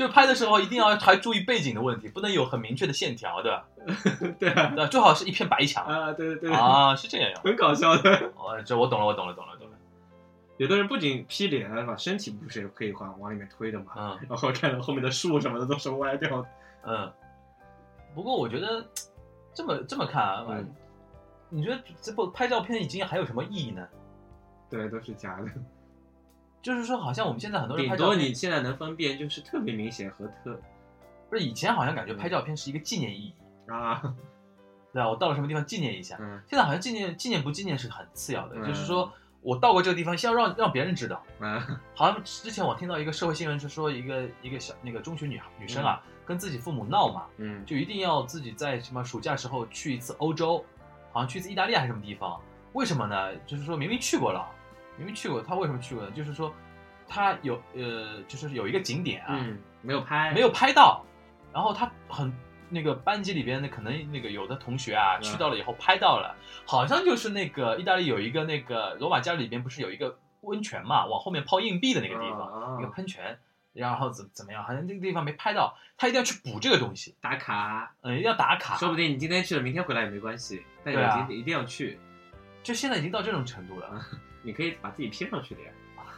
就拍的时候一定要还注意背景的问题，不能有很明确的线条，对吧？对啊，对，最好是一片白墙啊，对对对，啊，是这样样。很搞笑的。哦，这我懂了，我懂了，懂了，懂了。有的人不仅 P 脸啊，把身体不是也可以往往里面推的嘛，嗯然后看到后面的树什么的都是歪掉的。嗯，不过我觉得这么这么看啊，嗯你觉得这部拍照片已经还有什么意义呢？对，都是假的。就是说，好像我们现在很多人顶多拍照片，你现在能分辨就是特别明显和特不是以前好像感觉拍照片是一个纪念意义，啊，对吧？我到了什么地方纪念一下。嗯现在好像纪念纪念不纪念是很次要的，嗯就是说我到过这个地方，先要让让别人知道。嗯，好像之前我听到一个社会新闻是说，一个一个小那个中学女女生啊，跟自己父母闹嘛，嗯，就一定要自己在什么暑假时候去一次欧洲，好像去一次意大利还是什么地方？为什么呢？就是说明明去过了，明明去过，他为什么去过呢？就是说他有呃，就是有一个景点啊，嗯，没有拍，没有拍到，然后他很那个班级里边的可能那个有的同学啊嗯。去到了以后拍到了，好像就是那个意大利有一个那个罗马假日里边不是有一个温泉嘛，往后面抛硬币的那个地方，啊一个喷泉，然后怎怎么样，好像那个地方没拍到，他一定要去补这个东西，打卡，嗯，一定要打卡，说不定你今天去了，明天回来也没关系，但你今天一定要去，就现在已经到这种程度了。你可以把自己拼上去的呀。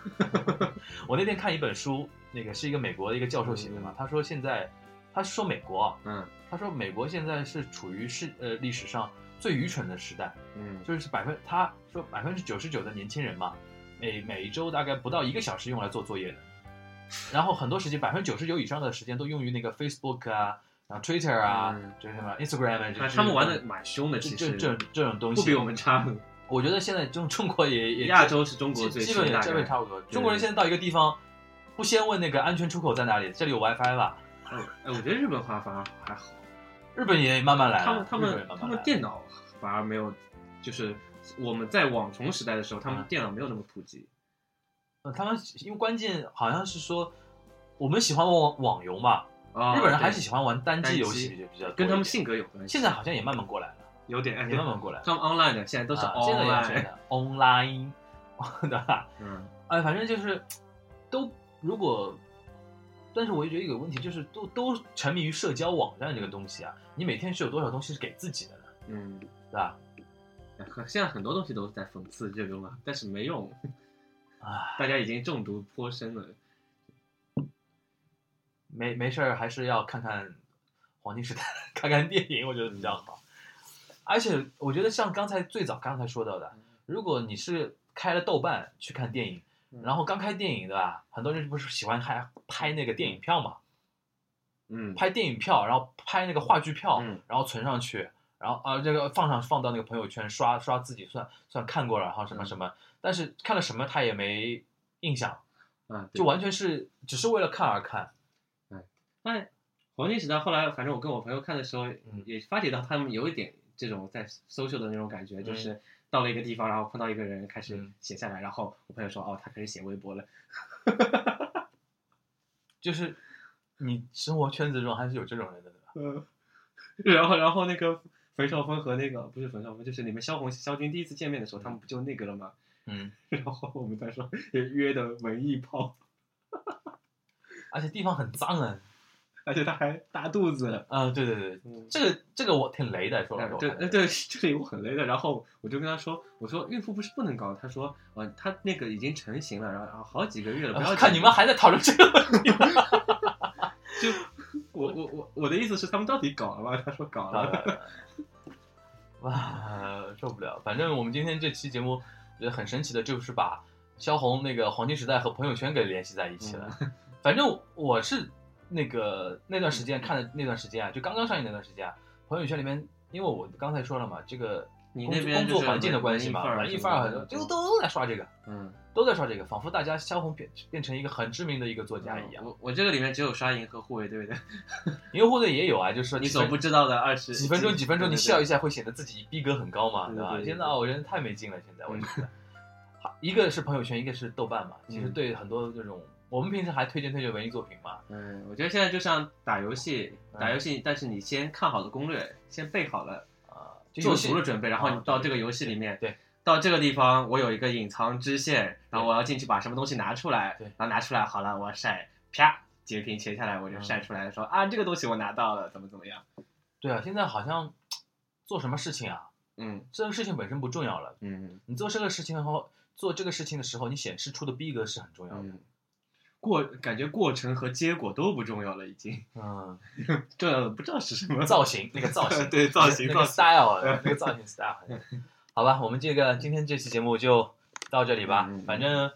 我那天看一本书，那个是一个美国的一个教授写的嘛嗯，他说现在，他说美国啊，嗯。他说美国现在是处于是呃历史上最愚蠢的时代，嗯。就是百分他说百分之九十九的年轻人嘛，每每一周大概不到一个小时用来做作业的，然后很多时间百分之九十九以上的时间都用于那个 Facebook 啊，Twitter 啊，嗯。就是什么 Instagram 啊，就是他他们玩的蛮凶的，这其实。这这这种东西。不比我们差。我觉得现在中中国也也亚洲是中国最基本也基大概本差不多。中国人现在到一个地方，不先问那个安全出口在哪里，这里有 WiFi 吧？嗯，哎，我觉得日本话反而还好，日本也慢慢来了，他们他们他们电脑反而没有，就是我们在网虫时代的时候，他们嗯电脑没有那么普及。呃他们因为关键好像是说，我们喜欢网网游嘛，啊日本人还是喜欢玩单机游戏比较多跟他们性格有关系。现在好像也慢慢过来了，有点哎，也慢慢过来了。他们 online 的现在都是啊现在也是 online，的 online，对吧？嗯哎，反正就是都如果，但是我就觉得有个问题，就是都都沉迷于社交网站这个东西啊，你每天是有多少东西是给自己的呢？嗯，对吧？哎现在很多东西都在讽刺这个嘛，但是没用，啊，大家已经中毒颇深了。没没事儿，还是要看看黄金时代，看看电影，我觉得比较好。而且我觉得像刚才最早刚才说到的，如果你是开了豆瓣去看电影，然后刚开电影对吧？很多人不是喜欢还拍那个电影票嘛，嗯，拍电影票，然后拍那个话剧票，嗯。然后存上去，然后啊、这个放上放到那个朋友圈刷刷自己算算看过了，然后什么嗯。什么，但是看了什么他也没印象，嗯，就完全是只是为了看而看。哎，黄金时代后来，反正我跟我朋友看的时候，嗯。也发觉到他们有一点这种在 social 的那种感觉，嗯就是到了一个地方，然后碰到一个人开始嗯写下来，然后我朋友说，哦，他开始写微博了。就是你生活圈子中还是有这种人的，对吧？嗯，然后然后那个冯绍峰和那个不是冯绍峰，就是你们萧红萧军第一次见面的时候，他们不就那个了吗？嗯，然后我们再说约的文艺炮，而且地方很脏啊。而且他还大肚子。嗯，对对对，嗯，这个这个我挺雷的，说老实话。对，呃对，这里我很雷的。然后我就跟他说，我说孕妇不是不能搞，他说，呃，他那个已经成型了，然后然后好几个月了，不要呃看你们还在讨论这个问题。就我我我我的意思是他们到底搞了吗？他说搞了。哇，受不了！反正我们今天这期节目觉得很神奇的，就是把萧红那个黄金时代和朋友圈给联系在一起了。反正我是那个那段时间看的那段时间啊，就刚刚上映那段时间啊，朋友圈里面，因为我刚才说了嘛，这个你工那边工作环境的关系嘛，文文艺艺范儿很多，就都在刷这个，嗯，都在刷这个，仿佛大家萧红变变成一个很知名的一个作家一样。我我这个里面只有刷银河护卫队的，银河护队也有啊，就是说你所不知道的二十几分钟几分钟，你笑一下。会显得自己逼格很高嘛，吧？对对对对现在啊，我人太没劲了，现在我觉得，好，一个是朋友圈，一个是豆瓣嘛。其实嗯对很多这种，我们平时还推荐推荐文艺作品嘛，嗯，我觉得现在就像打游戏，嗯。打游戏，但是你先看好了攻略，先备好了，啊，就做足了准备，然后你到这个游戏里面，对，到这个地方我有一个隐藏支线，然后我要进去把什么东西拿出来，对。然后拿出来好了，我要晒，啪，截屏截下来，我就嗯。晒出来说啊，这个东西我拿到了，怎么怎么样，对啊，现在好像做什么事情啊，嗯。这个事情本身不重要了，嗯。你做这个事情的话，做这个事情的时候，你显示出的逼格是很重要的。嗯，过感觉过程和结果都不重要了，已经嗯，重要的不知道是什么造型那个造型，对造型那个 style，那个造型 style。好吧，我们这个今天这期节目就到这里吧反正。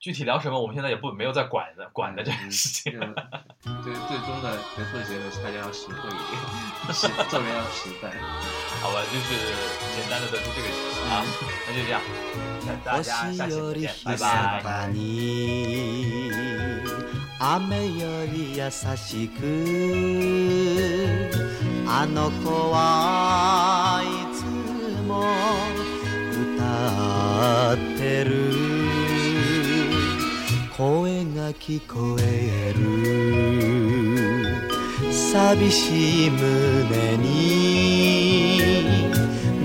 具体聊什么，我们现在也不没有在管的管的这个事情。这个最最终的得出的结论是大家要实惠一点，实做人要实在。好吧，就是简单的得出这个结论啊，那就这样，那大家星下期より再见，拜ひ拜。 声が聞こえる。寂しい胸に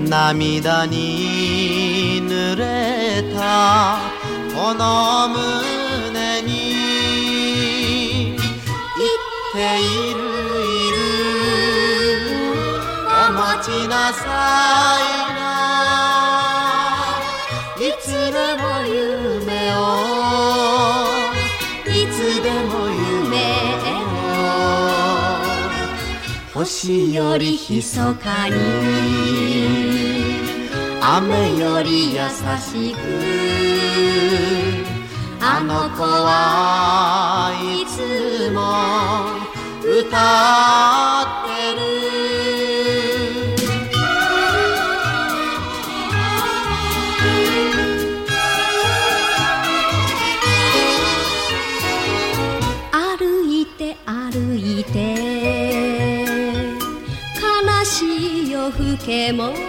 涙に濡れたこの胸に言っているいる。お待ちなさい。ない星より密かに。雨より優しく。あの子はいつも歌って更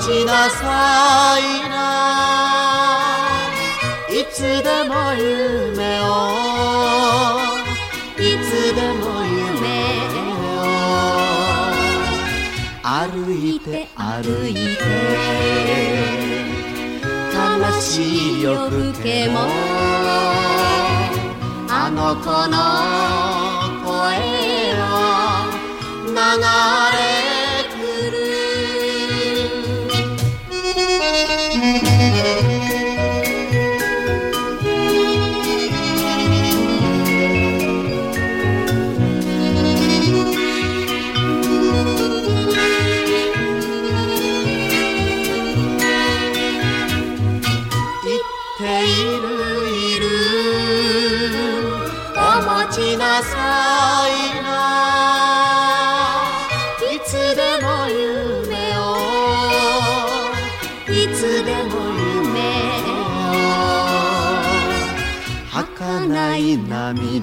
ちなさいな。いつでも夢を。いつでも夢を。歩いて歩いて。悲しい夜更けも。あの子の声は流れ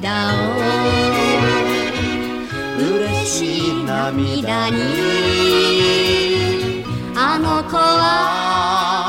涙を。嬉しい涙に。あの子は